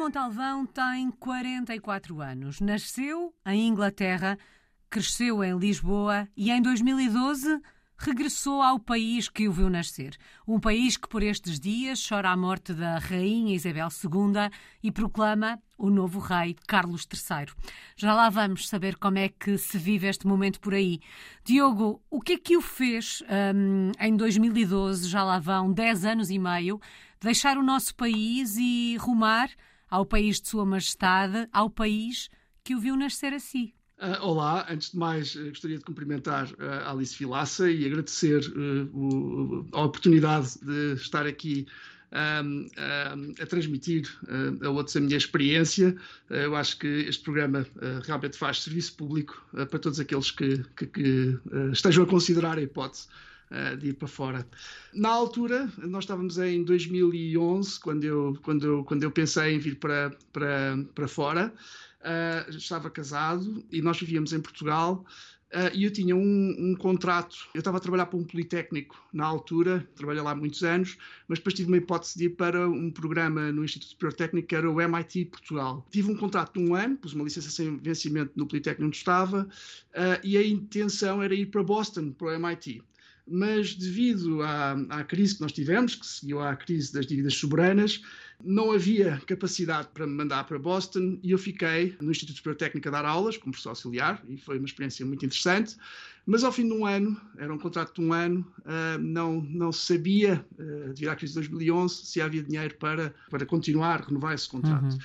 Montalvão tem 44 anos. Nasceu em Inglaterra, cresceu em Lisboa e em 2012 regressou ao país que o viu nascer. Um país que por estes dias chora a morte da Rainha Isabel II e proclama o novo rei Carlos III. Já lá vamos saber como é que se vive este momento por aí. Diogo, o que é que o fez um, em 2012, já lá vão 10 anos e meio, deixar o nosso país e rumar ao país de Sua Majestade, ao país que o viu nascer a si? Uh, olá, antes de mais uh, gostaria de cumprimentar uh, Alice Vilaça e agradecer o, a oportunidade de estar aqui um, um, a transmitir a outros a minha experiência. eu acho que este programa realmente faz serviço público para todos aqueles que, que, que estejam a considerar a hipótese de ir para fora. Na altura, nós estávamos em 2011, quando eu, quando eu, quando eu pensei em vir para, para, para fora. Uh, estava casado e nós vivíamos em Portugal uh, e eu tinha um, um, contrato. Eu estava a trabalhar para um Politécnico na altura, trabalhei lá muitos anos, mas depois tive uma hipótese de ir para um programa no Instituto Superior Técnico que era o MIT Portugal. Tive um contrato de um ano, pus uma licença sem vencimento no Politécnico onde estava uh, e a intenção era ir para Boston, para o MIT mas devido à, à, crise que nós tivemos, que seguiu à crise das dívidas soberanas, não havia capacidade para me mandar para Boston e eu fiquei no Instituto Superior Técnico a dar aulas como professor auxiliar e foi uma experiência muito interessante. Mas ao fim de um ano, era um contrato de um ano, uh, não, não sabia, uh, devido à crise de 2011, se havia dinheiro para, para continuar, renovar esse contrato. Uhum.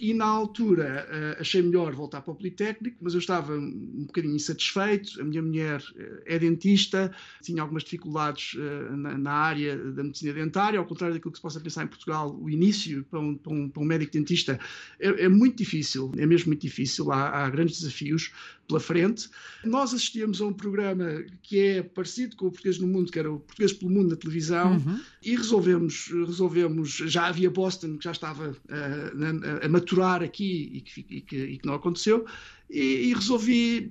E na altura uh, achei melhor voltar para o Politécnico, mas eu estava um bocadinho insatisfeito. A minha mulher uh, é dentista, tinha algumas dificuldades uh, na, na, área da medicina dentária, ao contrário daquilo que se possa pensar em Portugal, o início para um, para um, para um médico dentista é, é, muito difícil, é mesmo muito difícil, há, há grandes desafios pela frente. Nós assistíamos a um programa que é parecido com o Português no Mundo, que era o Português pelo Mundo na televisão, uhum. e resolvemos, resolvemos, já havia Boston, que já estava uh, a, a maturar aqui e que, e que, e que não aconteceu, e, e resolvi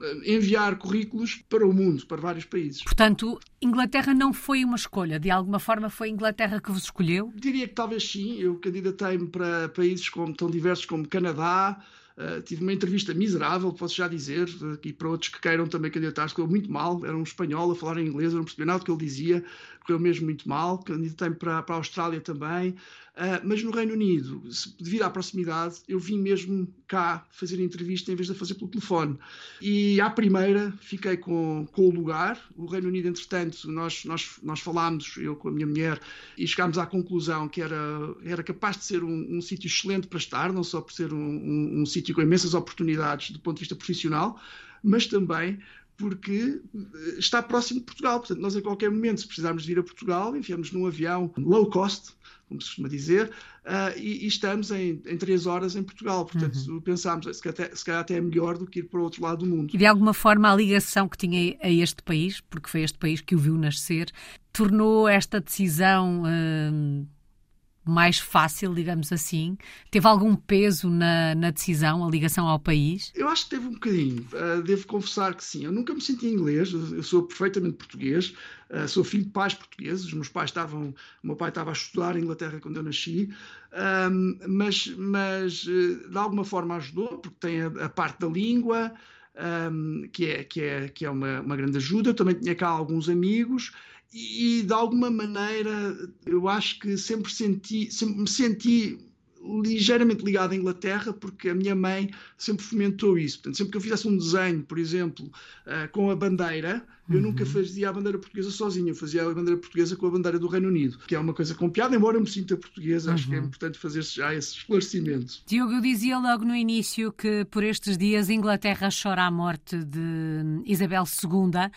eh, enviar currículos para o mundo, para vários países. Portanto, Inglaterra não foi uma escolha, de alguma forma foi a Inglaterra que vos escolheu? Diria que talvez sim, eu candidatei-me para países como, tão diversos como Canadá, Uh, tive uma entrevista miserável, posso já dizer, aqui para outros que queiram também candidatar-se, correu muito mal. Era um espanhol a falar em inglês, eu não percebi nada do que ele dizia, correu mesmo muito mal. Candidatei-me para, para a Austrália também. Uh, mas no Reino Unido, devido à proximidade, eu vim mesmo cá fazer entrevista em vez de fazer pelo telefone. E à primeira fiquei com, com o lugar. O Reino Unido, entretanto, nós, nós, nós falámos, eu com a minha mulher, e chegámos à conclusão que era, era capaz de ser um, um sítio excelente para estar, não só por ser um, um, um sítio com imensas oportunidades do ponto de vista profissional, mas também porque eh, está próximo de Portugal. Portanto, nós a qualquer momento, se precisarmos de vir a Portugal, enfiamos num avião low cost, como se costuma dizer, uh, e, e, estamos em, em três horas em Portugal. Portanto, uhum. pensámos, se calhar, se calhar até é melhor do que ir para o outro lado do mundo. E de alguma forma a ligação que tinha a este país, porque foi este país que o viu nascer, tornou esta decisão. Uh mais fácil, digamos assim? Teve algum peso na, na decisão, a ligação ao país? Eu acho que teve um bocadinho. Uh, devo confessar que sim. Eu nunca me senti inglês, eu sou perfeitamente português, uh, sou filho de pais portugueses. Os meus pais estavam. O meu pai estava a estudar em Inglaterra quando eu nasci, mas, mas uh, de alguma forma ajudou, porque tem a, a parte da língua. Um, que é, que é, que é uma, uma grande ajuda. Eu também tinha cá alguns amigos e, de alguma maneira eu acho que sempre senti, sempre me senti ligeiramente ligado à Inglaterra porque a minha mãe sempre fomentou isso. Portanto, sempre que eu fizesse um desenho, por exemplo, uh, com a bandeira, eu uhum. nunca fazia a bandeira portuguesa sozinho, eu fazia a bandeira portuguesa com a bandeira do Reino Unido, que é uma coisa com piada, embora eu me sinta portuguesa, uhum. acho que é uhum. importante fazer já esse esclarecimento. Diogo, eu dizia logo no início que por estes dias a Inglaterra chora a morte de Isabel II.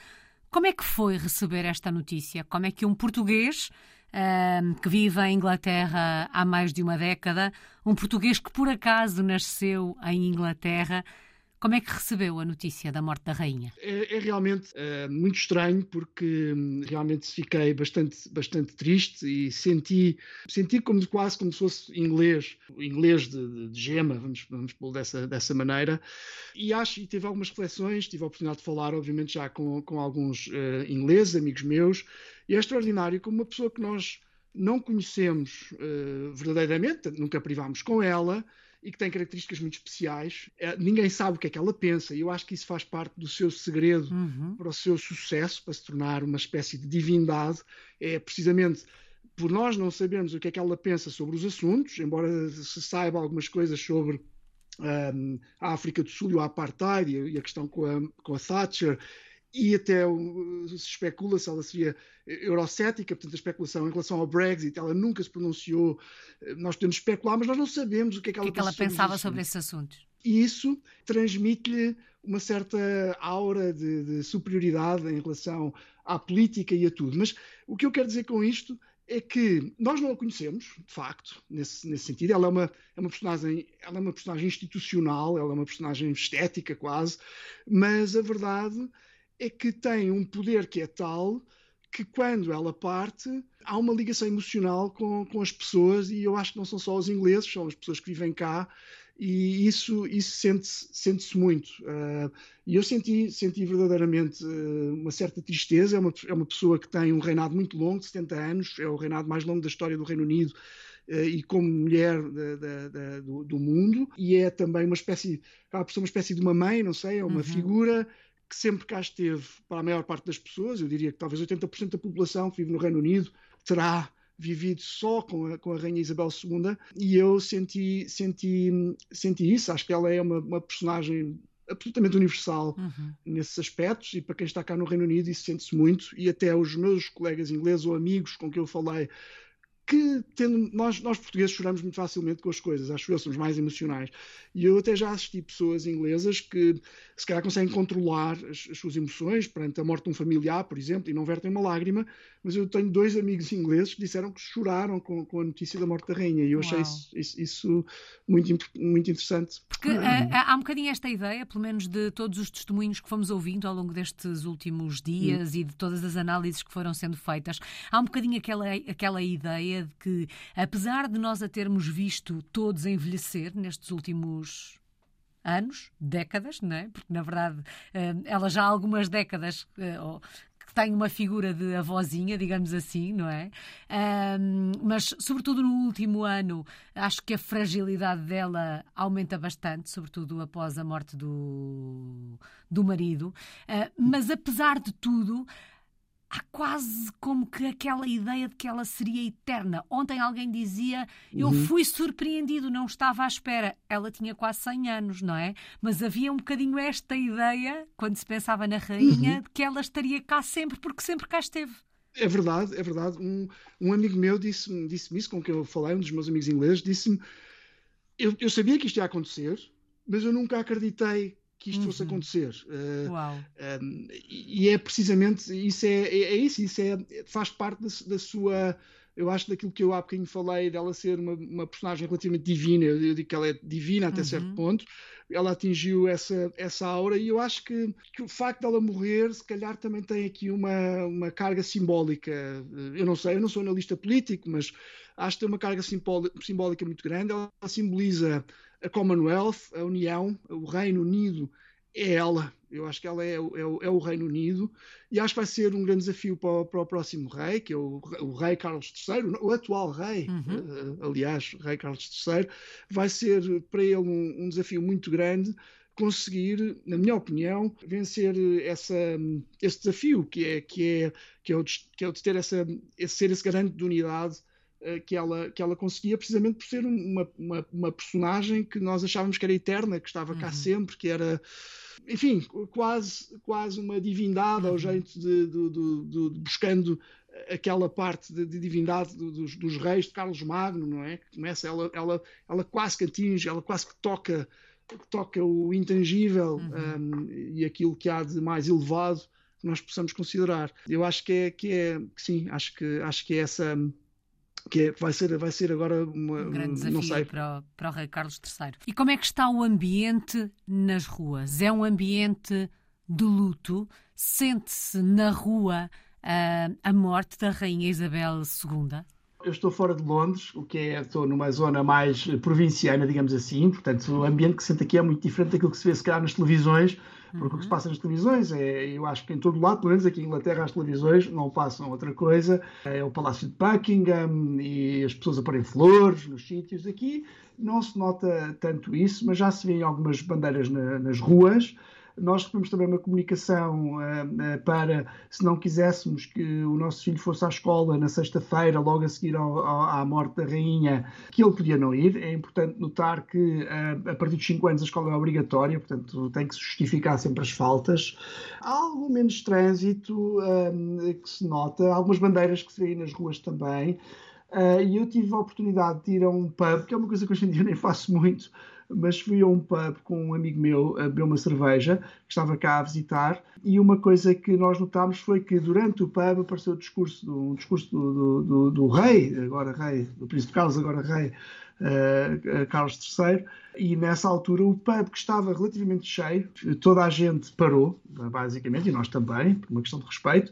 Como é que foi receber esta notícia? Como é que um português que vive em Inglaterra há mais de uma década, um português que por acaso nasceu em Inglaterra, como é que recebeu a notícia da morte da rainha? É, é realmente é, muito estranho porque hum, realmente fiquei bastante, bastante triste e senti, senti como quase como se fosse inglês, inglês de, de gema, vamos, vamos pô-lo dessa, dessa maneira. E acho, e tive algumas reflexões, tive a oportunidade de falar, obviamente, já com, com alguns uh, ingleses, amigos meus, e é extraordinário como uma pessoa que nós não conhecemos uh, verdadeiramente, nunca privámos com ela e que tem características muito especiais. É, ninguém sabe o que é que ela pensa, e eu acho que isso faz parte do seu segredo uhum. para o seu sucesso, para se tornar uma espécie de divindade. É precisamente por nós não sabermos o que é que ela pensa sobre os assuntos, embora se saiba algumas coisas sobre um, a África do Sul e o apartheid e a questão com a, com a Thatcher e até se especula se ela seria eurocética, portanto a especulação em relação ao Brexit, ela nunca se pronunciou, nós podemos especular, mas nós não sabemos o que é que ela, que é que ela pensava sobre esses assuntos. E isso transmite-lhe uma certa aura de, de, superioridade em relação à política e a tudo. Mas o que eu quero dizer com isto é que nós não a conhecemos, de facto, nesse, nesse sentido. Ela é uma, é uma personagem, ela é uma personagem institucional, ela é uma personagem estética quase, mas a verdade é que tem um poder que é tal que quando ela parte há uma ligação emocional com, com as pessoas e eu acho que não são só os ingleses, são as pessoas que vivem cá e isso, isso sente-se sente muito. Uh, e eu senti, senti verdadeiramente uh, uma certa tristeza. É uma, é uma pessoa que tem um reinado muito longo, de 70 anos, é o reinado mais longo da história do Reino Unido. Uh, e como mulher de, de, de, do, do, mundo, e é também uma espécie, acaba por ser uma espécie de uma mãe, não sei, é uma uhum. figura que sempre cá esteve para a maior parte das pessoas, eu diria que talvez 80% da população que vive no Reino Unido terá vivido só com a, com a Rainha Isabel II e eu senti, senti, senti isso. Acho que ela é uma, uma personagem absolutamente universal uhum. nesses aspectos e para quem está cá no Reino Unido isso sente-se muito e até os meus colegas ingleses ou amigos com quem eu falei que tendo, nós, nós portugueses choramos muito facilmente com as coisas, acho que somos mais emocionais. E eu até já assisti pessoas inglesas que se calhar conseguem controlar as, as, suas emoções perante a morte de um familiar, por exemplo, e não vertem uma lágrima, mas eu tenho dois amigos ingleses que disseram que choraram com, com a notícia da morte da rainha, e eu achei isso, isso, isso, muito, muito interessante. Porque uh, há um bocadinho esta ideia, pelo menos de todos os testemunhos que fomos ouvindo ao longo destes últimos dias hum. e de todas as análises que foram sendo feitas, há um bocadinho aquela, aquela ideia de que, apesar de nós a termos visto todos envelhecer nestes últimos anos, décadas, não é? Porque, na verdade, eh, ela já há algumas décadas eh, tem uma figura de avózinha, digamos assim, não é? mas, sobretudo no último ano, acho que a fragilidade dela aumenta bastante, sobretudo após a morte do, do marido. Uh, mas, apesar de tudo, há quase como que aquela ideia de que ela seria eterna. Ontem alguém dizia: Eu uhum. fui surpreendido, não estava à espera. Ela tinha quase 100 anos, não é? Mas havia um bocadinho esta ideia, quando se pensava na rainha, uhum. de que ela estaria cá sempre, porque sempre cá esteve. É verdade, é verdade. Um, um amigo meu disse-me disse isso, com quem eu falei, um dos meus amigos ingleses, disse-me: eu, eu sabia que isto ia acontecer, mas eu nunca acreditei que isto uhum. fosse acontecer. Uh. Um, e é precisamente isso é, é, é, isso, isso é, faz parte da, da, sua. Eu acho daquilo que eu há bocadinho falei, dela ser uma, uma personagem relativamente divina, eu, eu digo que ela é divina até uhum. certo ponto, ela atingiu essa, essa aura e eu acho que, que o facto dela morrer, se calhar também tem aqui uma, uma carga simbólica. Eu não sei, eu não sou analista político, mas acho que tem uma carga simbólica muito grande. Ela simboliza a Commonwealth, a União, o Reino Unido, é ela. Eu acho que ela é, é, é, o Reino Unido e acho que vai ser um grande desafio para o, para o próximo rei, que é o, o, rei Carlos III, o atual rei, uhum. uh, aliás, rei Carlos III, vai ser para ele um, um, desafio muito grande conseguir, na minha opinião, vencer essa, esse desafio que é, que é, que é, o, de, que é o de ter essa, esse, ser esse garante de unidade eh, que ela, que ela conseguia precisamente por ser uma, uma, uma, personagem que nós achávamos que era eterna, que estava cá uhum. sempre, que era, enfim, quase, quase uma divindade uhum. ao jeito de, de, de, de, buscando aquela parte de, divindade dos, dos, reis de Carlos Magno, não é? Que começa, ela, ela, ela quase que atinge, ela quase que toca, toca o intangível uhum. um, e aquilo que há de mais elevado que nós possamos considerar. Eu acho que é, que é que sim, acho que, acho que é essa que é, vai, ser, vai ser agora uma, um grande desafio não sei. Para, o, para o rei Carlos III. E como é que está o ambiente nas ruas? É um ambiente de luto? Sente-se na rua uh, a morte da rainha Isabel II? Eu estou fora de Londres, o que é, estou numa zona mais provinciana, digamos assim, portanto o ambiente que se sente aqui é muito diferente daquilo que se vê se calhar nas televisões, porque uhum. o que se passa nas televisões é, eu acho que em todo lado, pelo menos aqui em Inglaterra, as televisões não passam outra coisa. É o Palácio de Buckingham e as pessoas aparem flores nos sítios. Aqui não se nota tanto isso, mas já se vê algumas bandeiras na, nas ruas. Nós recebemos também uma comunicação uh, para, se não quiséssemos que o nosso filho fosse à escola na sexta-feira, logo a seguir ao, ao, à morte da rainha, que ele podia não ir. É importante notar que uh, a partir dos 5 anos a escola é obrigatória, portanto tem que se justificar sempre as faltas. Há algo menos trânsito que se nota, algumas bandeiras que se vêem nas ruas também. E eu tive a oportunidade de ir a um pub, que é uma coisa que hoje em dia nem faço muito, mas fui a um pub com um amigo meu a beber uma cerveja, que estava cá a visitar, e uma coisa que nós notámos foi que durante o pub apareceu o discurso um discurso do, do, do, do rei, agora rei, do príncipe Carlos, agora rei, uh, Carlos III, e nessa altura o pub que estava relativamente cheio, toda a gente parou, basicamente, e nós também, por uma questão de respeito,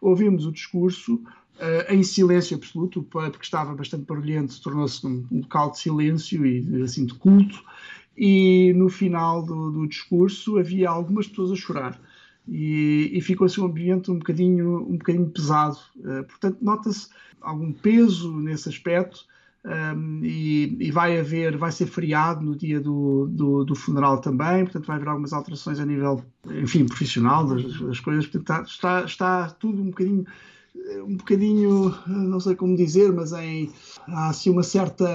ouvimos o discurso, Uh, em silêncio absoluto, porque estava bastante barulhento, tornou-se um, local de silêncio e assim de culto. E no final do, do discurso havia algumas pessoas a chorar. E, e ficou assim um ambiente um bocadinho, um bocadinho pesado. Uh, portanto, nota-se algum peso nesse aspecto. Um, ehm, e, e, vai haver, vai ser feriado no dia do, do, do, funeral também, portanto vai haver algumas alterações a nível, enfim, profissional das, das coisas, portanto está, está, está tudo um bocadinho um bocadinho, não sei como dizer, mas em, há assim uma certa.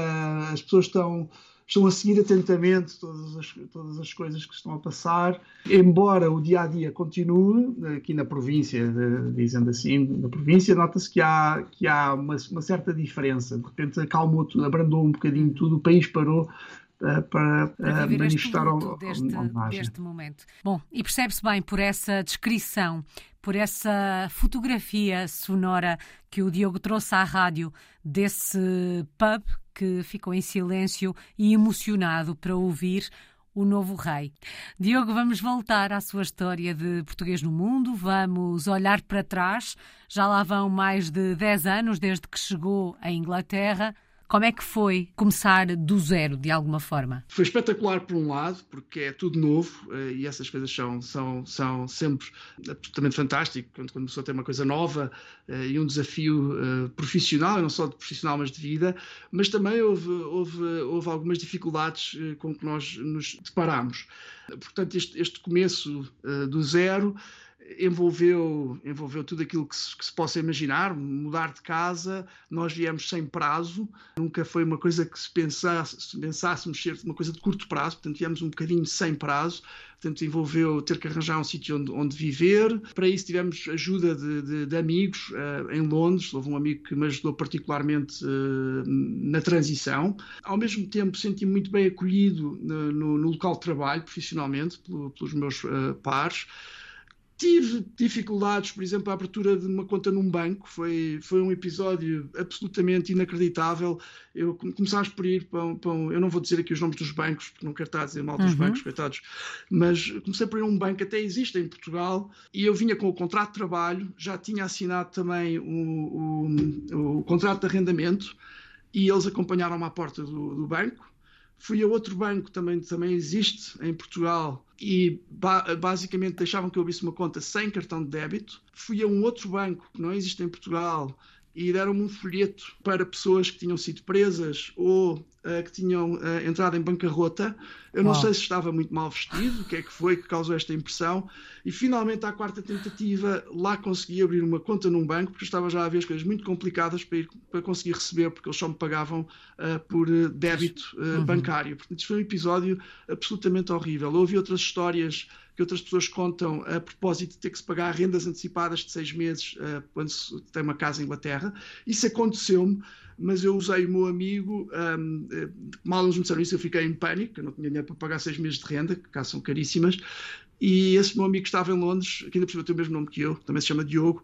As pessoas estão, estão a seguir atentamente todas as, todas as coisas que estão a passar, embora o dia a dia continue, aqui na província, dizendo assim, na província, nota-se que há, que há uma, uma certa diferença. De repente acalmou tudo, abrandou um bocadinho tudo, o país parou para, para, para manifestar ao, deste, deste momento. Bom, e percebe-se bem por essa descrição, por essa fotografia sonora que o Diogo trouxe à rádio desse pub que ficou em silêncio e emocionado para ouvir o novo rei. Diogo, vamos voltar à sua história de português no mundo, vamos olhar para trás. Já lá vão mais de 10 anos desde que chegou à Inglaterra. Como é que foi começar do zero, de alguma forma? Foi espetacular, por um lado, porque é tudo novo eh, e essas coisas são, são, são sempre absolutamente fantásticas quando, quando a pessoa tem uma coisa nova eh, e um desafio eh, profissional, não só de profissional, mas de vida. Mas também houve, houve, houve algumas dificuldades com que nós nos deparamos. Portanto, este, este começo do zero envolveu, envolveu tudo aquilo que se, que se, possa imaginar, mudar de casa, nós viemos sem prazo, nunca foi uma coisa que se pensasse, se pensássemos ser uma coisa de curto prazo, portanto viemos um bocadinho sem prazo, portanto envolveu ter que arranjar um sítio onde, onde viver, para isso tivemos ajuda de, de, de amigos uh, em Londres, houve um amigo que me ajudou particularmente uh, na transição, ao mesmo tempo senti-me muito bem acolhido no, no, no, local de trabalho, profissionalmente, pelo, pelos meus uh, pares, Tive dificuldades, por exemplo, a abertura de uma conta num banco, foi, foi um episódio absolutamente inacreditável. Eu começámos por ir para, para um, eu não vou dizer aqui os nomes dos bancos, porque não quero estar a dizer mal dos uhum. bancos, coitados, mas comecei por ir a um banco, até existe em Portugal, e eu vinha com o contrato de trabalho, já tinha assinado também o, o, o contrato de arrendamento, e eles acompanharam-me à porta do, do banco. Fui a outro banco, também, também existe em Portugal, e ba basicamente deixavam que eu abrisse uma conta sem cartão de débito. Fui a um outro banco que não existe em Portugal e deram-me um folheto para pessoas que tinham sido presas ou uh, que tinham uh, entrado em bancarrota. Eu não sei se estava muito mal vestido, o que é que foi que causou esta impressão. E finalmente, à quarta tentativa, lá consegui abrir uma conta num banco, porque estava já a ver as coisas muito complicadas para, ir, para conseguir receber, porque eles só me pagavam uh, por débito uhum. bancário. Portanto, isto foi um episódio absolutamente horrível. Houve outras histórias que outras pessoas contam a propósito de ter que se pagar rendas antecipadas de seis meses uh, quando se tem uma casa em Inglaterra. Isso aconteceu-me, mas eu usei o meu amigo, um, eh, mal eles me disseram isso, eu fiquei em pânico, eu não tinha dinheiro para pagar seis meses de renda, que cá são caríssimas, E esse meu amigo que estava em Londres, que ainda por cima tem o mesmo nome que eu, também se chama Diogo,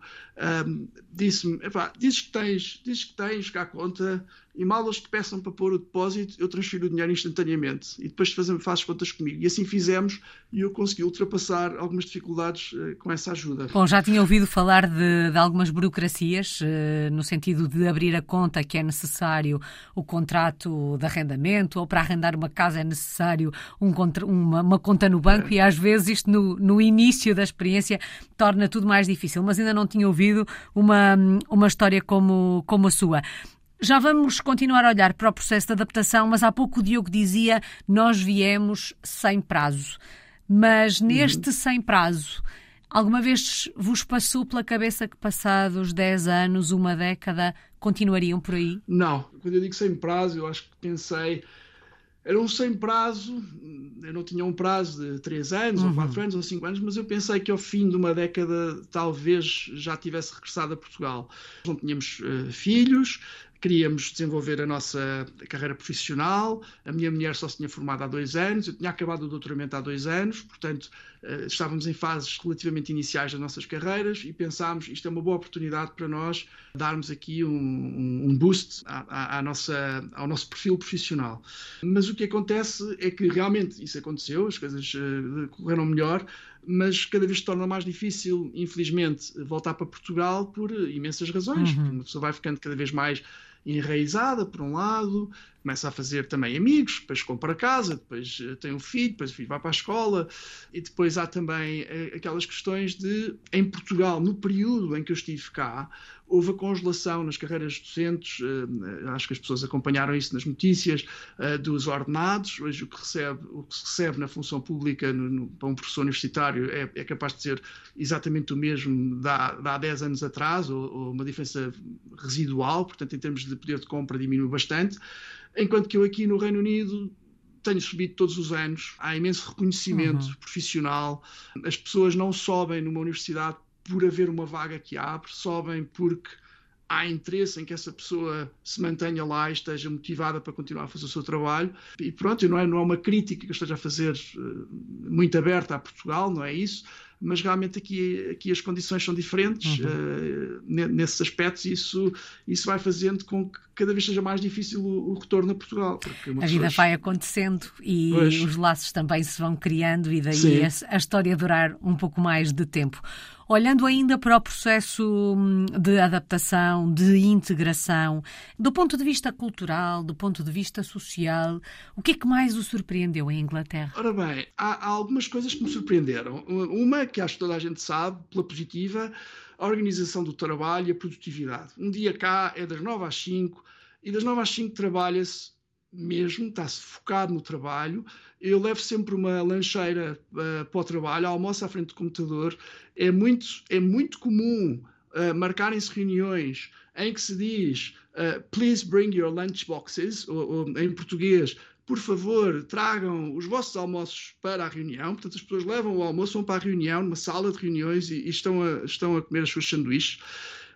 um, disse-me: dizes que tens, dizes que tens cá a conta, e mal eles te peçam para pôr o depósito, eu transfiro o dinheiro instantaneamente e depois fazes, fazes contas comigo. E assim fizemos e eu consegui ultrapassar algumas dificuldades uh, com essa ajuda. Bom, já tinha ouvido falar de, de algumas burocracias, uh, no sentido de abrir a conta que é necessário o contrato de arrendamento ou para arrendar uma casa é necessário um contra, uma, uma, conta no banco é. e às vezes isto no, no início da experiência torna tudo mais difícil, mas ainda não tinha ouvido uma, uma história como, como a sua. Já vamos continuar a olhar para o processo de adaptação, mas há pouco o Diogo dizia nós viemos sem prazo. Mas neste uhum. sem prazo, alguma vez vos passou pela cabeça que passados 10 anos, uma década, continuariam por aí? Não. Quando eu digo sem prazo, eu acho que pensei era um sem prazo, eu não tinha um prazo de 3 anos, uhum. ou 4 anos, ou 5 anos, mas eu pensei que ao fim de uma década talvez já tivesse regressado a Portugal. Não tínhamos uh, filhos, queríamos desenvolver a nossa carreira profissional. A minha mulher só se tinha formado há dois anos, eu tinha acabado o doutoramento há dois anos, portanto, eh, estávamos em fases relativamente iniciais das nossas carreiras e pensámos isto é uma boa oportunidade para nós darmos aqui um, um boost à, à, nossa, ao nosso perfil profissional. Mas o que acontece é que realmente isso aconteceu, as coisas eh, correram melhor, mas cada vez se torna mais difícil, infelizmente, voltar para Portugal por imensas razões. Uhum. Uma pessoa vai ficando cada vez mais enraizada, por um lado, começa a fazer também amigos, depois compra casa, depois eh, tem um filho, depois o filho vai para a escola, e depois há também eh, aquelas questões de, em Portugal, no período em que eu estive cá, houve a congelação nas carreiras docentes, eh, acho que as pessoas acompanharam isso nas notícias, dos ordenados, hoje o que, recebe, o que se recebe na função pública no, no, para um professor universitário é, é, capaz de ser exatamente o mesmo da, há 10 anos atrás, ou, ou uma diferença residual, portanto em termos de poder de compra diminui bastante, enquanto que eu aqui no Reino Unido tenho subido todos os anos, há imenso reconhecimento uhum. profissional, as pessoas não sobem numa universidade por haver uma vaga que abre, sobem porque há interesse em que essa pessoa se mantenha lá e esteja motivada para continuar a fazer o seu trabalho. E pronto, não é, não é uma crítica que eu esteja a fazer uh, muito aberta a Portugal, não é isso, mas realmente aqui, aqui as condições são diferentes uhum. uh, nesses aspectos e isso, isso vai fazendo com que cada vez seja mais difícil o, o retorno a Portugal. a vida vai acontecendo e pois. os laços também se vão criando e daí a, a história durar um pouco mais de tempo. Olhando ainda para o processo hum, de adaptação, de integração, do ponto de vista cultural, do ponto de vista social, o que é que mais o surpreendeu em Inglaterra? Ora bem, há, há algumas coisas que me surpreenderam. Uma que acho que toda a gente sabe, pela positiva, a organização do trabalho e a produtividade. Um dia cá é das 9 às 5 e das 9 às 5 trabalha-se mesmo, está-se focado no trabalho. Eu levo sempre uma lancheira uh, para o trabalho, almoço à frente do computador. É muito, é muito comum uh, marcarem-se reuniões em que se diz uh, please bring your lunchboxes, ou, ou em português, por favor, tragam os vossos almoços para a reunião. Portanto, as pessoas levam o almoço, vão para a reunião, numa sala de reuniões e, e estão, a, estão a comer as suas sanduíches.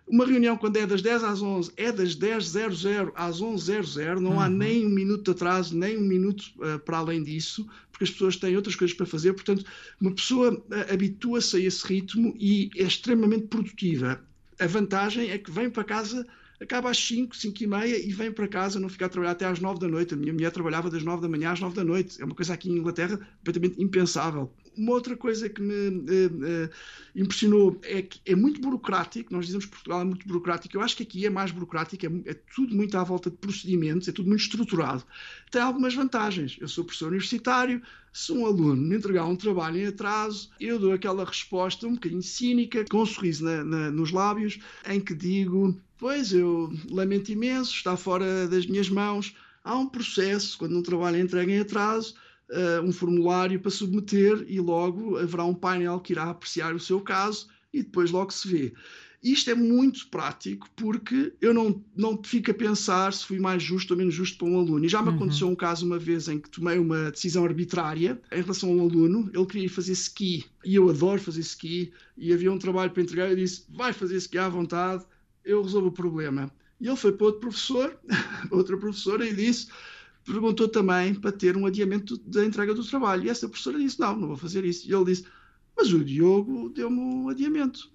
Uma reunião, quando é das 10 às 11, é das 10.00 às 11.00, não uhum. há nem um minuto de atraso, nem um minuto uh, para além disso, porque as pessoas têm outras coisas para fazer. Portanto, uma pessoa uh, habitua-se a esse ritmo e é extremamente produtiva. A vantagem é que vem para casa acaba às 5, 5 e meia e vem para casa, não ficar a trabalhar até às 9 da noite. A minha mulher trabalhava das 9 da manhã às 9 da noite. É uma coisa aqui em Inglaterra completamente impensável. Uma outra coisa que me eh, eh, impressionou é que é muito burocrático. Nós dizemos que Portugal é muito burocrático. Eu acho que aqui é mais burocrático, é, é, tudo muito à volta de procedimentos, é tudo muito estruturado. Tem algumas vantagens. Eu sou professor universitário, se um aluno me entregar um trabalho em atraso, eu dou aquela resposta um bocadinho cínica, com um sorriso na, na, nos lábios, em que digo: Pois, eu lamento imenso, está fora das minhas mãos. Há um processo, quando um trabalho é entregue em atraso uh, um formulário para submeter e logo haverá um painel que irá apreciar o seu caso e depois logo se vê. Isto é muito prático porque eu não, não fico a pensar se fui mais justo ou menos justo para um aluno. E já me uhum. aconteceu um caso uma vez em que tomei uma decisão arbitrária em relação a um aluno. Ele queria fazer ski e eu adoro fazer ski. E havia um trabalho para entregar. Eu disse: vai fazer ski à vontade, eu resolvo o problema. E ele foi para outro professor, outra professora, e disse: perguntou também para ter um adiamento da entrega do trabalho. E essa professora disse: Não, não vou fazer isso. E ele disse: Mas o Diogo deu-me um adiamento.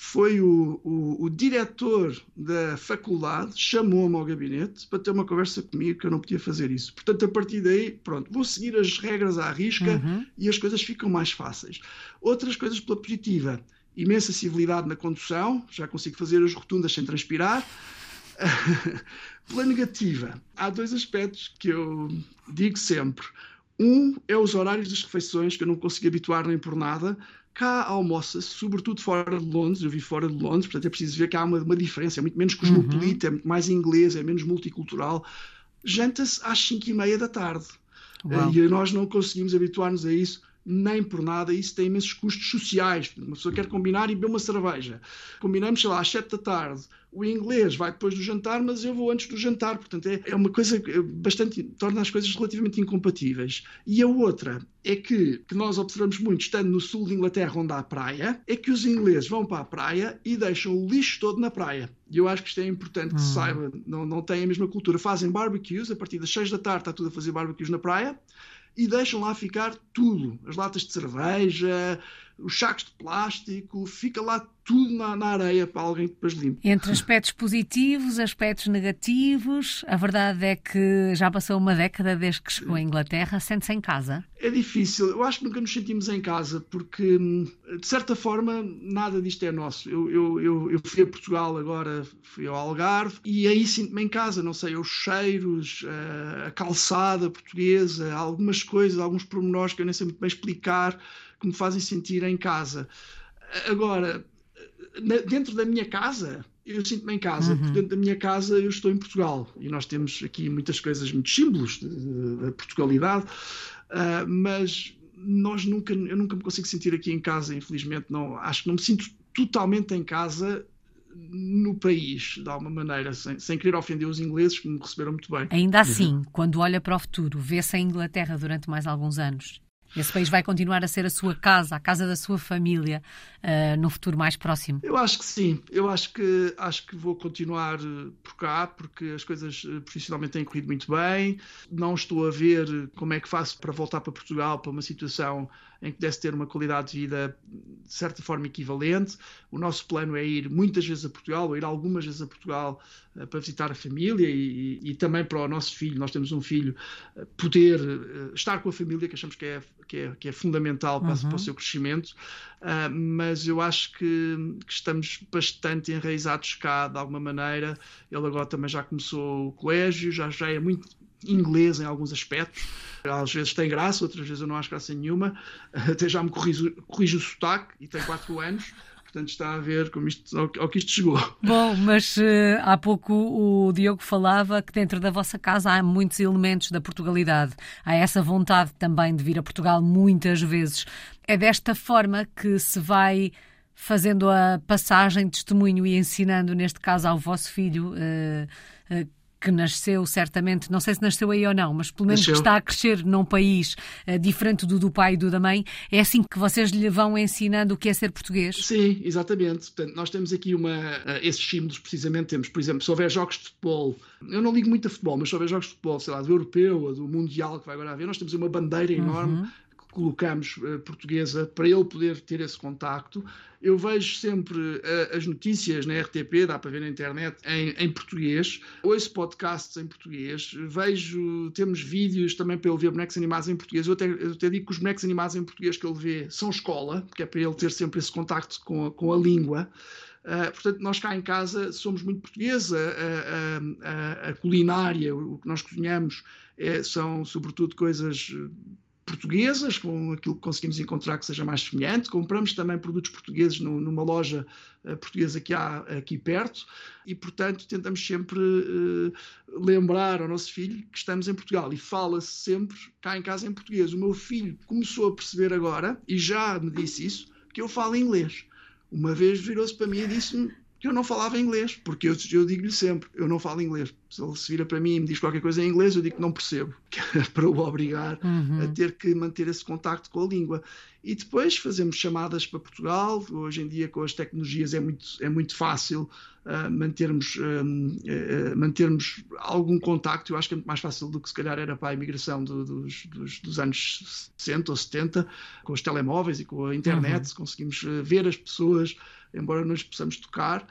Foi o, o, o diretor da faculdade, chamou-me ao gabinete para ter uma conversa comigo que eu não podia fazer isso. Portanto, a partir daí, pronto, vou seguir as regras à risca uhum. e as coisas ficam mais fáceis. Outras coisas pela positiva, imensa civilidade na condução, já consigo fazer as rotundas sem transpirar. pela negativa, há dois aspectos que eu digo sempre. Um é os horários das refeições, que eu não consigo habituar nem por nada. Cá almoça-se, sobretudo fora de Londres, eu vi fora de Londres, portanto é preciso ver que há uma, uma diferença, é muito menos cosmopolita, uhum. é muito mais inglês, é menos multicultural. Janta-se às 5 e meia da tarde. Uau. E nós não conseguimos habituar-nos a isso nem por nada, isso tem imensos custos sociais. Uma pessoa quer combinar e beber uma cerveja. Combinamos, sei lá, às 7 da tarde. O inglês vai depois do jantar, mas eu vou antes do jantar. Portanto, é, é uma coisa que bastante torna as coisas relativamente incompatíveis. E a outra é que, que nós observamos muito, estando no sul de Inglaterra, onde há praia, é que os ingleses vão para a praia e deixam o lixo todo na praia. E eu acho que isto é importante que se hum. saiba. Não, não têm a mesma cultura. Fazem barbecues, a partir das 6 da tarde está tudo a fazer barbecues na praia e deixam lá ficar tudo: as latas de cerveja, os sacos de plástico, fica lá tudo na, na, areia para alguém depois limpe. Entre aspectos positivos, aspectos negativos, a verdade é que já passou uma década desde que chegou à Inglaterra, sente-se em casa? É difícil, eu acho que nunca nos sentimos em casa, porque de certa forma nada disto é nosso. Eu, eu, eu, eu fui a Portugal agora, fui ao Algarve e aí sinto-me em casa, não sei, os cheiros, a calçada portuguesa, algumas coisas, alguns pormenores que eu nem sei muito bem explicar que me fazem sentir em casa. Agora, dentro da minha casa, eu sinto-me em casa, uhum. dentro da minha casa eu estou em Portugal e nós temos aqui muitas coisas, muitos símbolos da Portugalidade, uh, mas nós nunca, eu nunca me consigo sentir aqui em casa, infelizmente, não, acho que não me sinto totalmente em casa no país, de alguma maneira, sem, sem querer ofender os ingleses que me receberam muito bem. Ainda assim, uhum. quando olha para o futuro, vê-se a Inglaterra durante mais alguns anos esse país vai continuar a ser a sua casa, a casa da sua família, uh, no futuro mais próximo? Eu acho que sim. Eu acho que, acho que vou continuar eh, por cá, porque as coisas eh, profissionalmente têm corrido muito bem. Não estou a ver como é que faço para voltar para Portugal para uma situação em que desse ter uma qualidade de vida de certa forma equivalente. O nosso plano é ir muitas vezes a Portugal, ou ir algumas vezes a Portugal para visitar a família e, e, também para o nosso filho. Nós temos um filho, uh, poder uh, estar com a família, que achamos que é, que é, que é fundamental para, uhum. para, o seu crescimento. mas eu acho que, que, estamos bastante enraizados cá, de alguma maneira. Ele agora também já começou o colégio, já, já é muito inglês em alguns aspectos. Às vezes tem graça, outras vezes eu não acho graça nenhuma. Até já me corrijo, corrijo o sotaque e tem 4 anos. Portanto, está a ver como isto, ao, ao que isto chegou. Bom, mas uh, há pouco o Diogo falava que dentro da vossa casa há muitos elementos da Portugalidade. Há essa vontade também de vir a Portugal muitas vezes. É desta forma que se vai fazendo a passagem de testemunho e ensinando, neste caso, ao vosso filho. Uh, que nasceu certamente, não sei se nasceu aí ou não, mas pelo menos nasceu. que está a crescer num país uh, diferente do do pai e do da mãe, é assim que vocês lhe vão ensinando o que é ser português? Sim, exatamente. Portanto, nós temos aqui uma, uh, esses símbolos precisamente, temos, por exemplo, se houver jogos de futebol, eu não ligo muito a futebol, mas se houver jogos de futebol, sei lá, do europeu ou do mundial que vai agora haver, nós temos uma bandeira enorme uhum colocamos uh, portuguesa para ele poder ter esse contacto. Eu vejo sempre uh, as notícias na RTP, dá para ver na internet, em, em, português. Ouço podcasts em português. Vejo, temos vídeos também para ele ver bonecos animados em português. Eu até, eu até digo que os bonecos animados em português que ele vê são escola, porque é para ele ter sempre esse contacto com a, com a língua. Uh, portanto, nós cá em casa somos muito portugueses, a, a, a, a culinária, o que nós cozinhamos é, são sobretudo coisas portuguesas, com aquilo que conseguimos encontrar que seja mais semelhante. Compramos também produtos portugueses no, numa loja uh, portuguesa que há aqui perto e, portanto, tentamos sempre uh, lembrar ao nosso filho que estamos em Portugal e fala-se sempre cá em casa em português. O meu filho começou a perceber agora, e já me disse isso, que eu falo inglês. Uma vez virou-se para mim e disse-me que eu não falava inglês, porque eu, eu digo-lhe sempre, eu não falo inglês. Se ele se vira para mim e me diz qualquer coisa em inglês, eu digo que não percebo, que é para o obrigar uhum. a ter que manter esse contacto com a língua. E depois fazemos chamadas para Portugal. Hoje em dia, com as tecnologias, é muito, é muito fácil uh, mantermos, uh, mantermos algum contacto. Eu acho que é muito mais fácil do que se calhar era para a imigração do, dos, dos, dos, anos 60 ou 70, com os telemóveis e com a internet. Uhum. Conseguimos ver as pessoas, embora não possamos tocar.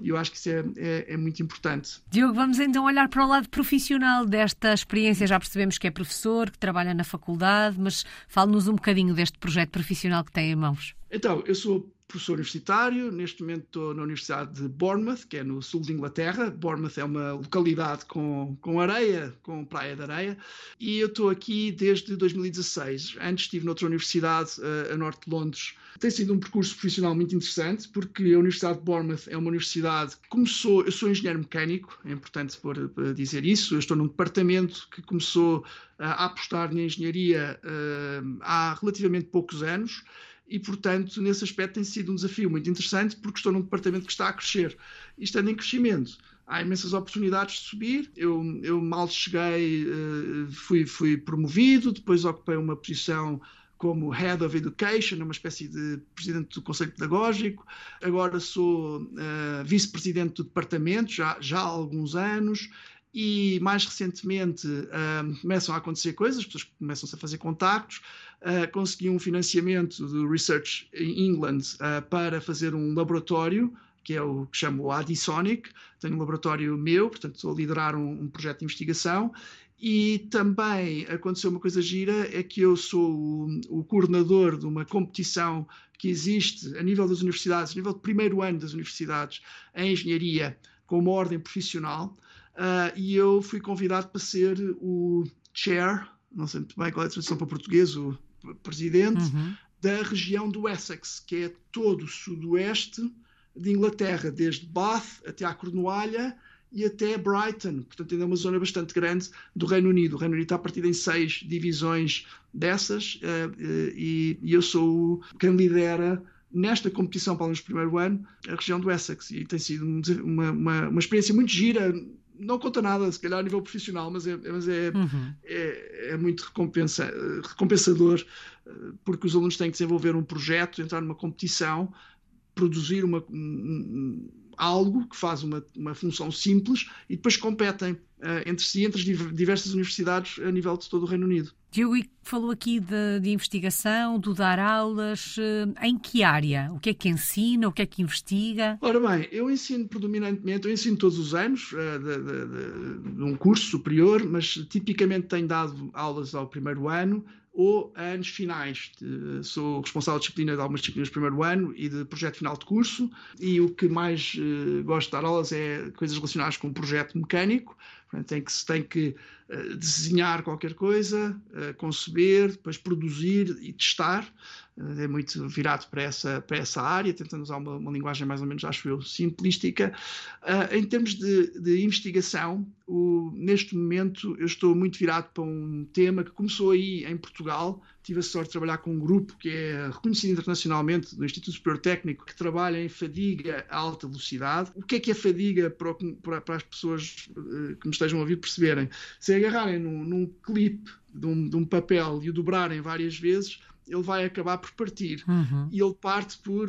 E eu acho que isso é, é, é, muito importante. Diogo, vamos então olhar para o lado profissional desta experiência. Já percebemos que é professor, que trabalha na faculdade, mas fale-nos um bocadinho deste projeto profissional que tem em mãos. Então, eu sou professor universitário. Neste momento estou na Universidade de Bournemouth, que é no sul de Inglaterra. Bournemouth é uma localidade com, com areia, com praia de areia. E eu estou aqui desde 2016. Antes estive noutra universidade, uh, a norte de Londres. Tem sido um percurso profissional muito interessante, porque a Universidade de Bournemouth é uma universidade que começou. Eu sou engenheiro mecânico, é importante por, por dizer isso. Eu estou num departamento que começou uh, a apostar na engenharia uh, há relativamente poucos anos e, portanto, nesse aspecto tem sido um desafio muito interessante porque estou num departamento que está a crescer e estando em crescimento. Há imensas oportunidades de subir. Eu, eu mal cheguei, eh, fui, fui promovido, depois ocupei uma posição como Head of Education, uma espécie de presidente do Conselho Pedagógico. Agora sou uh, vice-presidente do departamento, já, já há alguns anos e mais recentemente uh, começam a acontecer coisas, as pessoas começam-se a fazer contactos. Uh, consegui um financiamento do Research England uh, para fazer um laboratório, que é o que chamo Adisonic. Tenho um laboratório meu, portanto estou a liderar um, um projeto de investigação. E também aconteceu uma coisa gira, é que eu sou o, o coordenador de uma competição que existe a nível das universidades, a nível do primeiro ano das universidades, em engenharia, com uma ordem profissional, Uh, e eu fui convidado para ser o chair, não sei muito bem qual é a tradução para português, o presidente uhum. da região do Essex, que é todo o sudoeste de Inglaterra, desde Bath até à Cornualha e até Brighton. Portanto, ainda é uma zona bastante grande do Reino Unido. O Reino Unido está partido em seis divisões dessas uh, uh, e, e, eu sou quem lidera nesta competição para o primeiro ano a região do Essex e tem sido uma, uma, uma experiência muito gira não conta nada, se calhar a nível profissional, mas é, mas é, uhum. é, é, muito recompensa, recompensador, porque os alunos têm que desenvolver um projeto, entrar numa competição, produzir uma, um, algo que faz uma, uma função simples e depois competem uh, entre si, entre as diversas universidades a nível de todo o Reino Unido. Diogo falou aqui de, de, investigação, do dar aulas. Eh, em que área? O que é que ensina? O que é que investiga? Ora bem, eu ensino predominantemente, eu ensino todos os anos uh, de, de, de, um curso superior, mas tipicamente tenho dado aulas ao primeiro ano ou a anos finais. Sou responsável de disciplina de algumas disciplinas do primeiro ano e de projeto final de curso, e o que mais uh, gosto de dar aulas é coisas relacionadas com o projeto mecânico, tem que se tem que uh, desenhar qualquer coisa, conceber, depois produzir e testar. Uh, é muito virado para essa, para essa área, tentando usar uma, uma linguagem mais ou menos, acho eu, simplística. em termos de, de investigação, o, neste momento eu estou muito virado para um tema que começou aí em Portugal. Tive a sorte de trabalhar com um grupo que é reconhecido internacionalmente do Instituto Superior Técnico, que trabalha em fadiga a alta velocidade. O que é que é fadiga para, para, para as pessoas que me estejam a ouvir perceberem. Se agarrarem num, num clipe de um, de um, papel e o dobrarem várias vezes, ele vai acabar por partir. Uhum. E ele parte por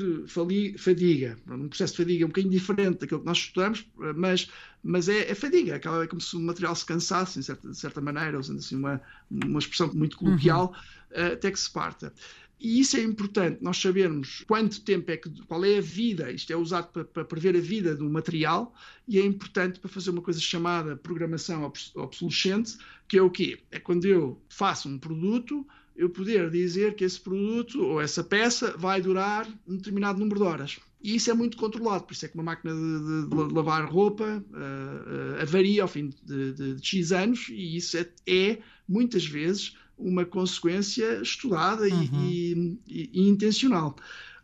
fadiga. Um processo de fadiga um bocadinho diferente daquilo que nós estudamos, mas, mas é, é fadiga. É como se o material se cansasse, de certa, de certa maneira, usando assim uma, uma expressão muito coloquial, uhum. até que se parta. E isso é importante, nós sabermos quanto tempo é que, qual é a vida, isto é usado para, para prever a vida de um material, e é importante para fazer uma coisa chamada programação obsolescente, que é o quê? É quando eu faço um produto, eu poder dizer que esse produto ou essa peça vai durar um determinado número de horas. E isso é muito controlado, por isso é que uma máquina de, de, de lavar roupa uh, uh, avaria ao fim de, de, de, X anos, e isso é, é muitas vezes uma consequência estudada uhum. e, e, e, intencional.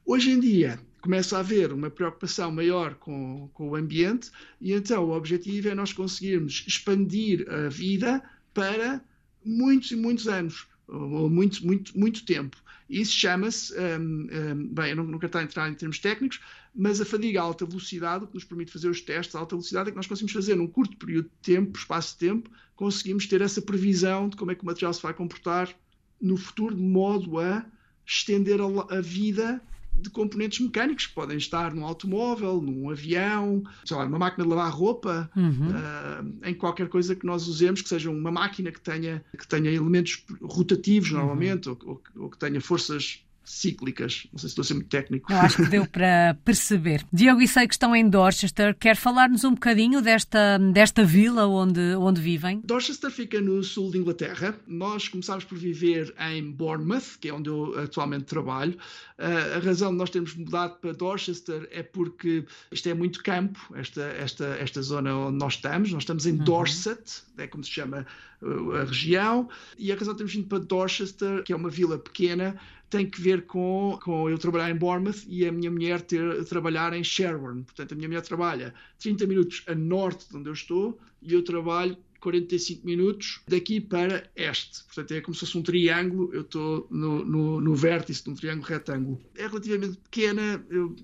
Hoje em dia começa a haver uma preocupação maior com, com o ambiente e então o objetivo é nós conseguirmos expandir a vida para muitos e muitos anos. Muito, muito, muito tempo. Isso chama-se, um, um, bem, eu não, não quero estar a entrar em termos técnicos, mas a fadiga a alta velocidade, o que nos permite fazer os testes a alta velocidade, é que nós conseguimos fazer num curto período de tempo, espaço de tempo, conseguimos ter essa previsão de como é que o material se vai comportar no futuro, de modo a estender a, a vida de componentes mecânicos que podem estar num automóvel, num avião, sei lá, numa máquina de lavar roupa, uhum. uh, em qualquer coisa que nós usemos, que seja uma máquina que tenha, que tenha elementos rotativos uhum. normalmente, ou, ou, ou, que tenha forças cíclicas. Não sei se estou a ser muito técnico. Eu acho que deu para perceber. Diogo, e sei que estão em Dorchester. Quer falar-nos um bocadinho desta, desta vila onde, onde vivem? Dorchester fica no sul de Inglaterra. Nós começámos por viver em Bournemouth, que é onde eu atualmente trabalho. Uh, a razão de nós termos mudado para Dorchester é porque isto é muito campo, esta, esta, esta zona onde nós estamos. Nós estamos em uhum. Dorset, é como se chama uh, a região. E a razão de termos vindo para Dorchester, que é uma vila pequena, tem que ver com, com eu trabalhar em Bournemouth e a minha mulher ter, trabalhar em Sherburne. Portanto, a minha mulher trabalha 30 minutos a norte de onde eu estou e eu trabalho 45 minutos daqui para este. Portanto, é como se fosse um triângulo, eu estou no, no, no vértice de um triângulo retângulo. É relativamente pequena, eu,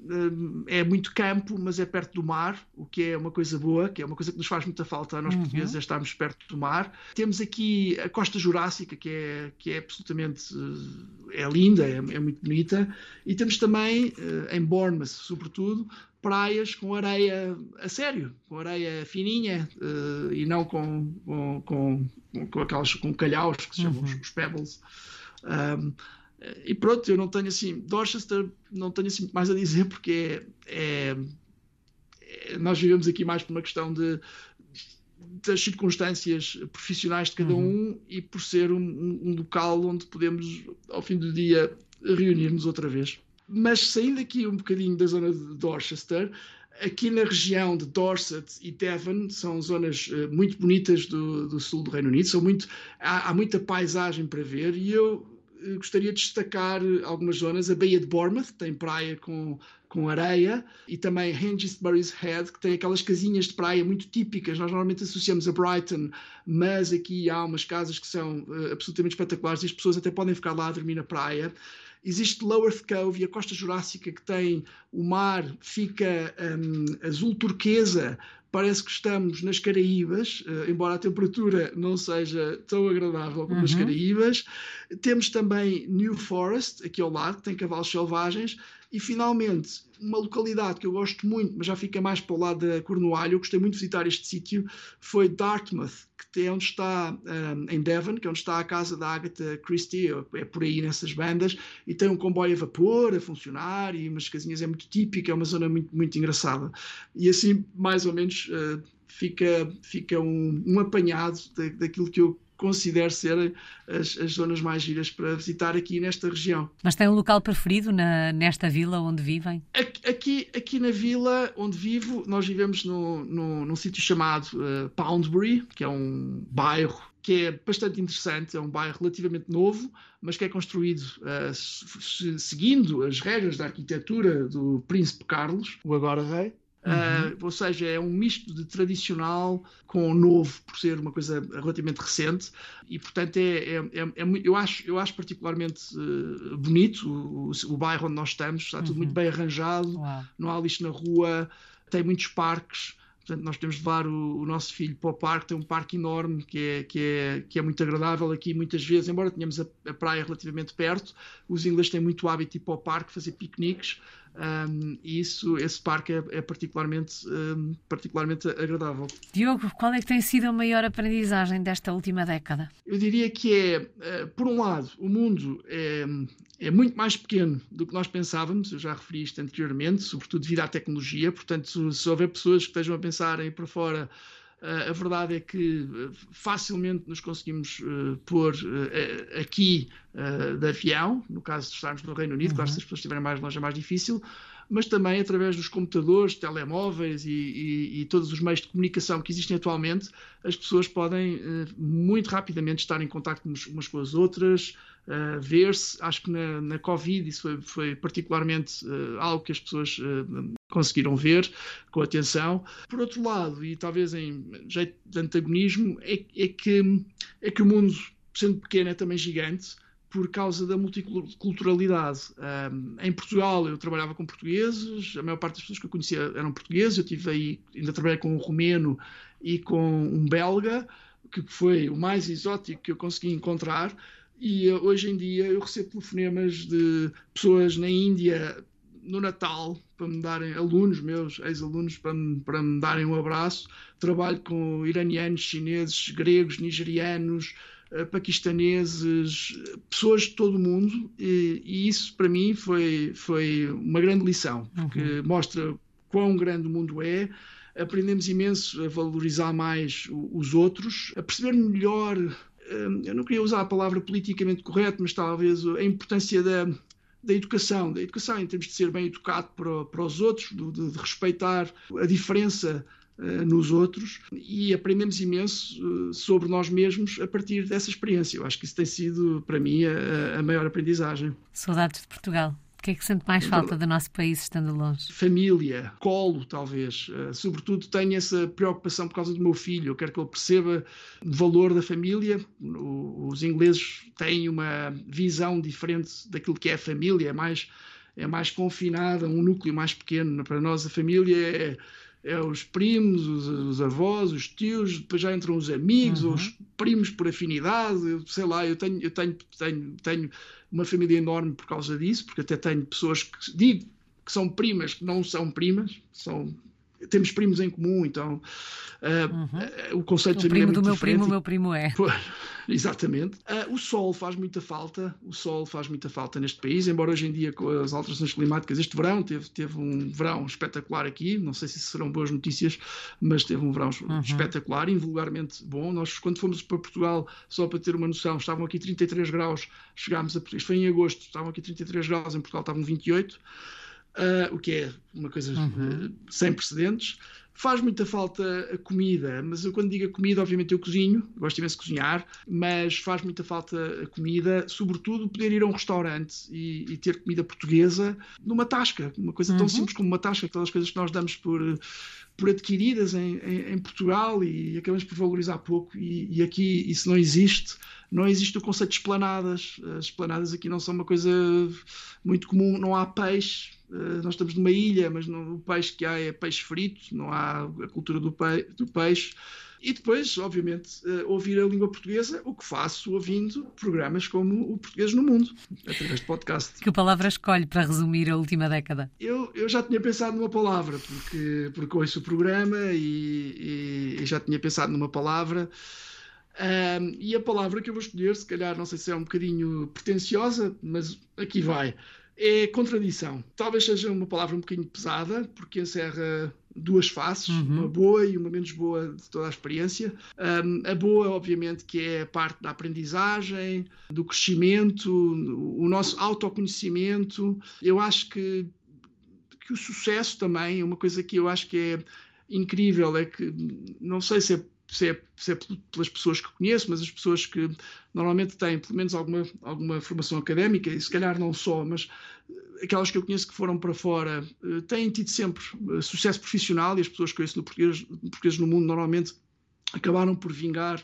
eh, é muito campo, mas é perto do mar, o que é uma coisa boa, que é uma coisa que nos faz muita falta a nós uhum. portugueses, é estarmos perto do mar. Temos aqui a costa jurássica, que é, que é absolutamente eh, é linda, é, é muito bonita, e temos também, eh, em Bournemouth, sobretudo, praias com areia a sério, com areia fininha uh, e não com, com, com, com aquelas com calhaus que se chamam uhum. os, pebbles. Um, e pronto, eu não tenho assim, Dorchester não tenho assim mais a dizer porque é, é, é, nós vivemos aqui mais por uma questão de das circunstâncias profissionais de cada uhum. um e por ser um, um local onde podemos ao fim do dia reunir-nos outra vez. Mas saindo aqui um bocadinho da zona de Dorchester, aqui na região de Dorset e Devon são zonas uh, muito bonitas do, do, sul do Reino Unido, são muito, há, há muita paisagem para ver e eu uh, gostaria de destacar algumas zonas. A Baía de Bournemouth tem praia com, com areia e também Hengistbury's Head, que tem aquelas casinhas de praia muito típicas. Nós normalmente associamos a Brighton, mas aqui há umas casas que são absolutamente espetaculares e as pessoas até podem ficar lá a dormir na praia. Existe Lower Cove e a costa jurássica que tem o mar, fica um, azul turquesa, parece que estamos nas Caraíbas, uh, embora a temperatura não seja tão agradável como uhum. nas Caraíbas. Temos também New Forest, aqui ao lado, que tem cavalos selvagens. E finalmente, uma localidade que eu gosto muito, mas já fica mais para o lado da Cornualha, eu gostei muito de visitar este sítio, foi Dartmouth, que é onde está, um, em Devon, que é onde está a casa da Agatha Christie, é por aí nessas bandas, e tem um comboio a vapor a funcionar, e umas casinhas, é muito típica, é uma zona muito, muito engraçada. E assim, mais ou menos, uh, fica, fica um, um apanhado daquilo que eu considero ser as, as, zonas mais giras para visitar aqui nesta região. Mas tem um local preferido na, nesta vila onde vivem? Aqui, aqui na vila onde vivo, nós vivemos no, no, num sítio chamado uh, Poundbury, que é um bairro que é bastante interessante, é um bairro relativamente novo, mas que é construído uh, seguindo as regras da arquitetura do Príncipe Carlos, o agora rei. Uhum. Uh, ou seja, é um misto de tradicional com novo, por ser uma coisa relativamente recente, e portanto é, é, é, é eu, acho, eu acho particularmente uh, bonito o, o, bairro onde nós estamos, está tudo muito uhum. bem arranjado, Uau. não há lixo na rua, tem muitos parques. Portanto, nós temos de levar o, o, nosso filho para o parque, tem um parque enorme que é, que é, que é muito agradável aqui muitas vezes, embora tenhamos a, a praia relativamente perto, os ingleses têm muito hábito de ir para o parque fazer piqueniques, um, e isso, esse parque é, é particularmente, um, particularmente agradável. Diogo, qual é que tem sido a maior aprendizagem desta última década? Eu diria que é, uh, por um lado, o mundo é, é muito mais pequeno do que nós pensávamos, eu já referi isto anteriormente, sobretudo devido à tecnologia, portanto, se houver pessoas que estejam a pensar em ir para fora a verdade é que eh, facilmente nos conseguimos uh, pôr uh, aqui uh, de avião, no caso de estarmos no Reino Unido, uhum. claro, se as pessoas estiverem mais longe é mais difícil, mas também através dos computadores, telemóveis e, e, e, todos os meios de comunicação que existem atualmente, as pessoas podem muito rapidamente estar em contato umas com as outras, uh, ver-se. Acho que na, na Covid isso foi, foi particularmente uh, algo que as pessoas uh, conseguiram ver com atenção. Por outro lado, e talvez em jeito de antagonismo, é, é, que, é que o mundo sendo pequeno, é também gigante por causa da multiculturalidade. Um, em Portugal eu trabalhava com portugueses, a maior parte das pessoas que eu conhecia eram portugueses, eu tive aí, ainda trabalhei com um romeno e com um belga, que foi o mais exótico que eu consegui encontrar, e uh, hoje em dia eu recebo telefonemas de pessoas na Índia no Natal para me darem, alunos meus, ex-alunos, para me, para me darem um abraço. Trabalho com iranianos, chineses, gregos, nigerianos, eh, paquistaneses, pessoas de todo o mundo, e, e, isso para mim foi, foi uma grande lição, porque uhum. mostra quão grande o mundo é. Aprendemos imenso a valorizar mais os outros, a perceber melhor. Eh, eu não queria usar a palavra politicamente correto, mas talvez a importância da, da educação, da educação em termos de ser bem educado para, para os outros, de, de respeitar a diferença eh, nos outros e aprendemos imenso uh, sobre nós mesmos a partir dessa experiência. Eu acho que isso tem sido, para mim, a, a maior aprendizagem. Saudades de Portugal. O que é que sente mais falta do nosso país estando longe? Família, colo, talvez. Uh, sobretudo tenho essa preocupação por causa do meu filho. Eu quero que ele perceba o valor da família. O, os ingleses têm uma visão diferente daquilo que é a família. É mais, é mais confinada, um núcleo mais pequeno. Para nós, a família é é os primos, os, os, avós, os tios, depois já entram os amigos, uhum. os primos por afinidade, eu, sei lá, eu tenho, eu tenho, tenho, tenho uma família enorme por causa disso, porque até tenho pessoas que digo que são primas, que não são primas, são temos primos em comum, então uh, uhum. uh, o conceito o primo é do meu diferente. primo, o meu primo é. exatamente. Uh, o sol faz muita falta, o sol faz muita falta neste país, embora hoje em dia com as alterações climáticas, este verão teve, teve um verão espetacular aqui, não sei se serão boas notícias, mas teve um verão uhum. espetacular, invulgarmente bom. Nós, quando fomos para Portugal, só para ter uma noção, estavam aqui 33 graus, chegámos a. Isto foi em agosto, estavam aqui 33 graus, em Portugal estavam 28 uh, o que é uma coisa uhum. uh, sem precedentes. Faz muita falta a comida, mas eu quando digo a comida, obviamente eu cozinho, gosto imenso de cozinhar, mas faz muita falta a comida, sobretudo poder ir a um restaurante e, e ter comida portuguesa numa tasca, uma coisa tão uhum. simples como uma tasca, aquelas coisas que nós damos por, por adquiridas em, em, em Portugal e acabamos por valorizar pouco, e, e aqui isso não existe não existe o conceito de esplanadas. As esplanadas aqui não são uma coisa muito comum, não há peixe. Eh, nós estamos numa ilha, mas não, o peixe que há é peixe frito, não há a cultura do, pe do peixe. E depois, obviamente, uh, ouvir a língua portuguesa, o que faço ouvindo programas como o Português no Mundo, através de podcast. Que palavra escolhe para resumir a última década? Eu, eu já tinha pensado numa palavra, porque, porque ouço o programa e, e, e já tinha pensado numa palavra. Um, e a palavra que eu vou escolher, se calhar, não sei se é um bocadinho pretenciosa, mas aqui vai, é contradição. Talvez seja uma palavra um bocadinho pesada, porque encerra duas faces, uhum. uma boa e uma menos boa de toda a experiência. Um, a boa, obviamente, que é a parte da aprendizagem, do crescimento, o nosso autoconhecimento. Eu acho que, que o sucesso também, uma coisa que eu acho que é incrível, é que, não sei se é se é, se é, pelas pessoas que conheço, mas as pessoas que normalmente têm pelo menos alguma, alguma formação académica, e se calhar não só, mas eh, aquelas que eu conheço que foram para fora, eh, têm tido sempre eh, sucesso profissional e as pessoas que conheço no português, no, português no mundo normalmente acabaram por vingar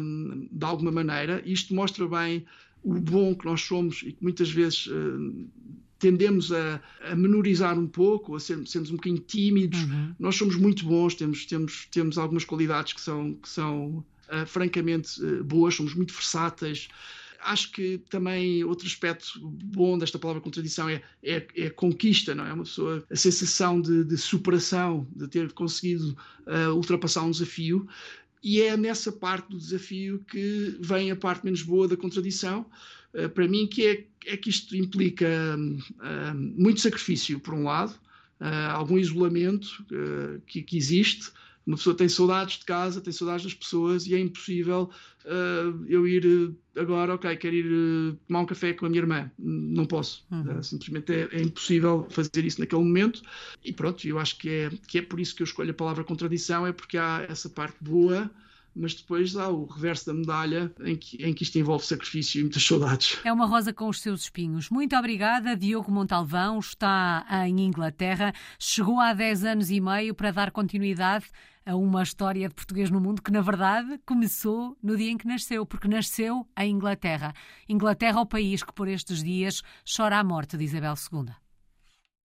um, de alguma maneira. Isto mostra bem o bom que nós somos e que muitas vezes uh, tendemos a, a, menorizar um pouco, a ser, sermos um bocadinho tímidos. Uhum. Nós somos muito bons, temos, temos, temos algumas qualidades que são, que são uh, francamente uh, boas, somos muito versáteis. Acho que também outro aspecto bom desta palavra contradição é, é, é a conquista, não é? Uma pessoa, a sensação de, de superação, de ter conseguido uh, ultrapassar um desafio. E é nessa parte do desafio que vem a parte menos boa da contradição, para mim, que é é que isto implica uh, muito sacrifício, por um lado, uh, algum isolamento uh, que, que, existe. Uma pessoa tem saudades de casa, tem saudades das pessoas e é impossível eu ir agora, ok, quero ir tomar um café com a minha irmã. Não posso. Uhum. simplesmente é, é, impossível fazer isso naquele momento. E pronto, eu acho que é, que é por isso que eu escolho a palavra contradição, é porque há essa parte boa mas depois há o reverso da medalha em que, em que isto envolve sacrifício e muitas saudades. É uma rosa com os seus espinhos. Muito obrigada, Diogo Montalvão. Está em Inglaterra, chegou há 10 anos e meio para dar continuidade a uma história de português no mundo que, na verdade, começou no dia em que nasceu, porque nasceu em Inglaterra. Inglaterra, o país que por estes dias chora a morte de Isabel II.